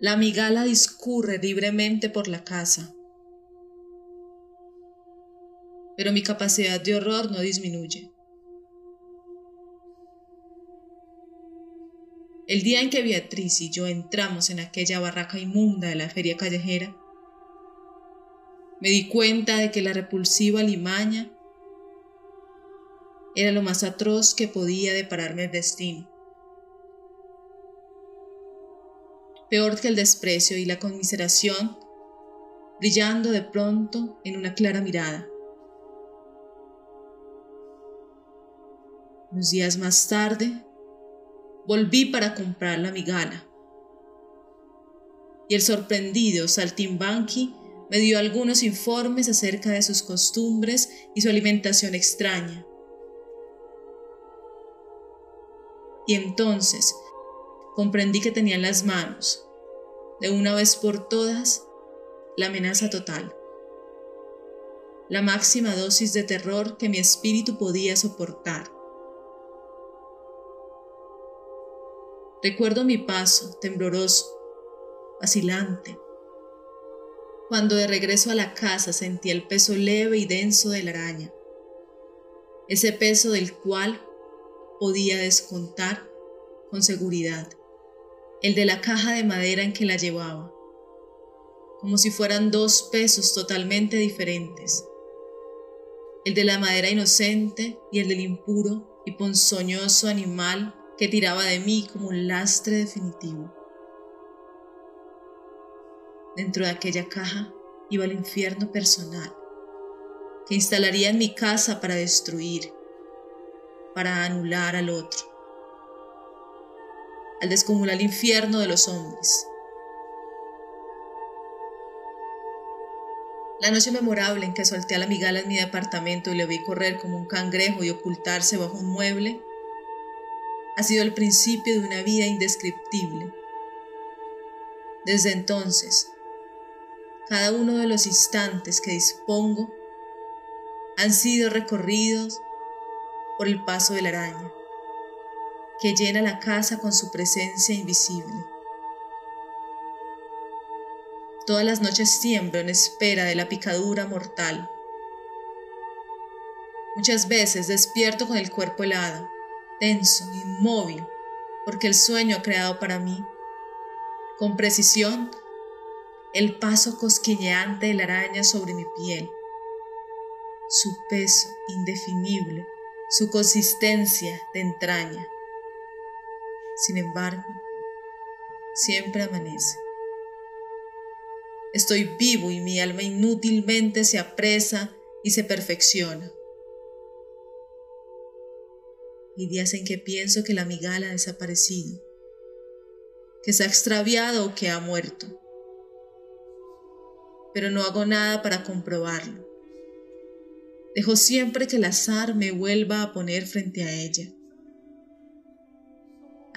La migala discurre libremente por la casa, pero mi capacidad de horror no disminuye. El día en que Beatriz y yo entramos en aquella barraca inmunda de la feria callejera, me di cuenta de que la repulsiva limaña era lo más atroz que podía depararme el destino. Peor que el desprecio y la conmiseración, brillando de pronto en una clara mirada. Unos días más tarde, volví para comprar la migala. Y el sorprendido Saltimbanqui me dio algunos informes acerca de sus costumbres y su alimentación extraña. Y entonces comprendí que tenía en las manos, de una vez por todas, la amenaza total, la máxima dosis de terror que mi espíritu podía soportar. Recuerdo mi paso, tembloroso, vacilante, cuando de regreso a la casa sentí el peso leve y denso de la araña, ese peso del cual podía descontar con seguridad el de la caja de madera en que la llevaba, como si fueran dos pesos totalmente diferentes, el de la madera inocente y el del impuro y ponzoñoso animal que tiraba de mí como un lastre definitivo. Dentro de aquella caja iba el infierno personal, que instalaría en mi casa para destruir, para anular al otro, al descomunal infierno de los hombres. La noche memorable en que solté a la migala en mi departamento y le vi correr como un cangrejo y ocultarse bajo un mueble, ha sido el principio de una vida indescriptible. Desde entonces, cada uno de los instantes que dispongo han sido recorridos por el paso de la araña, que llena la casa con su presencia invisible. Todas las noches tiemblo en espera de la picadura mortal. Muchas veces despierto con el cuerpo helado, tenso, inmóvil, porque el sueño ha creado para mí, con precisión, el paso cosquilleante de la araña sobre mi piel, su peso indefinible, su consistencia de entraña. Sin embargo, siempre amanece. Estoy vivo y mi alma inútilmente se apresa y se perfecciona. Hay días en que pienso que la migala ha desaparecido, que se ha extraviado o que ha muerto pero no hago nada para comprobarlo. Dejo siempre que el azar me vuelva a poner frente a ella.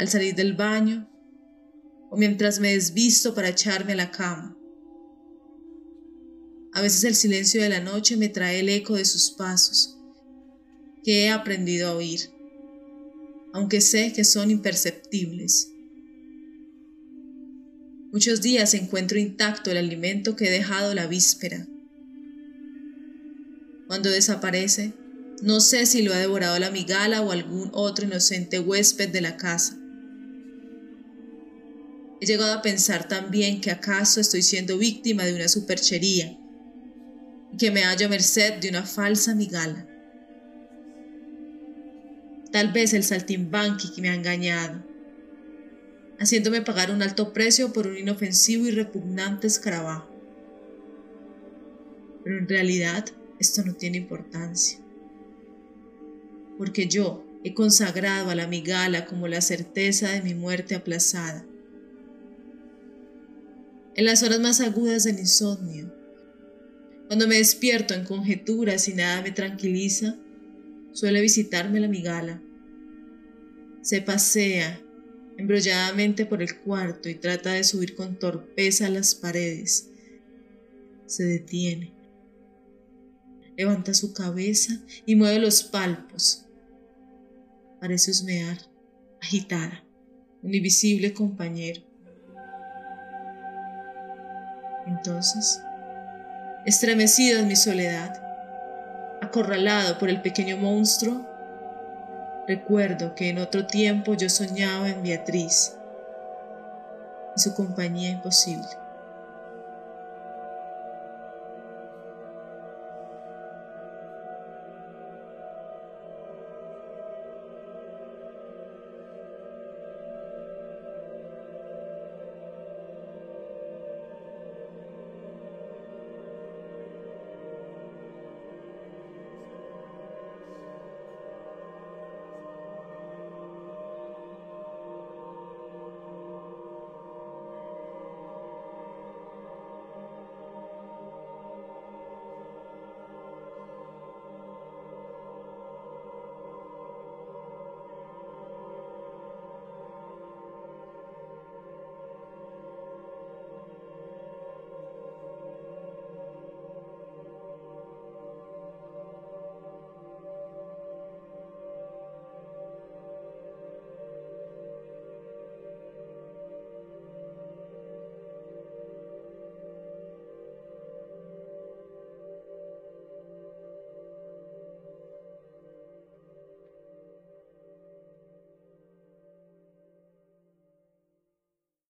Al salir del baño o mientras me desvisto para echarme a la cama. A veces el silencio de la noche me trae el eco de sus pasos, que he aprendido a oír, aunque sé que son imperceptibles. Muchos días encuentro intacto el alimento que he dejado la víspera. Cuando desaparece, no sé si lo ha devorado la migala o algún otro inocente huésped de la casa. He llegado a pensar también que acaso estoy siendo víctima de una superchería y que me hallo merced de una falsa migala. Tal vez el saltimbanqui que me ha engañado haciéndome pagar un alto precio por un inofensivo y repugnante escarabajo. Pero en realidad esto no tiene importancia, porque yo he consagrado a la migala como la certeza de mi muerte aplazada. En las horas más agudas del insomnio, cuando me despierto en conjeturas y nada me tranquiliza, suele visitarme la migala. Se pasea embrolladamente por el cuarto y trata de subir con torpeza las paredes. Se detiene. Levanta su cabeza y mueve los palpos. Parece husmear, agitada, un invisible compañero. Entonces, estremecido en mi soledad, acorralado por el pequeño monstruo, recuerdo que en otro tiempo yo soñaba en Beatriz y su compañía imposible.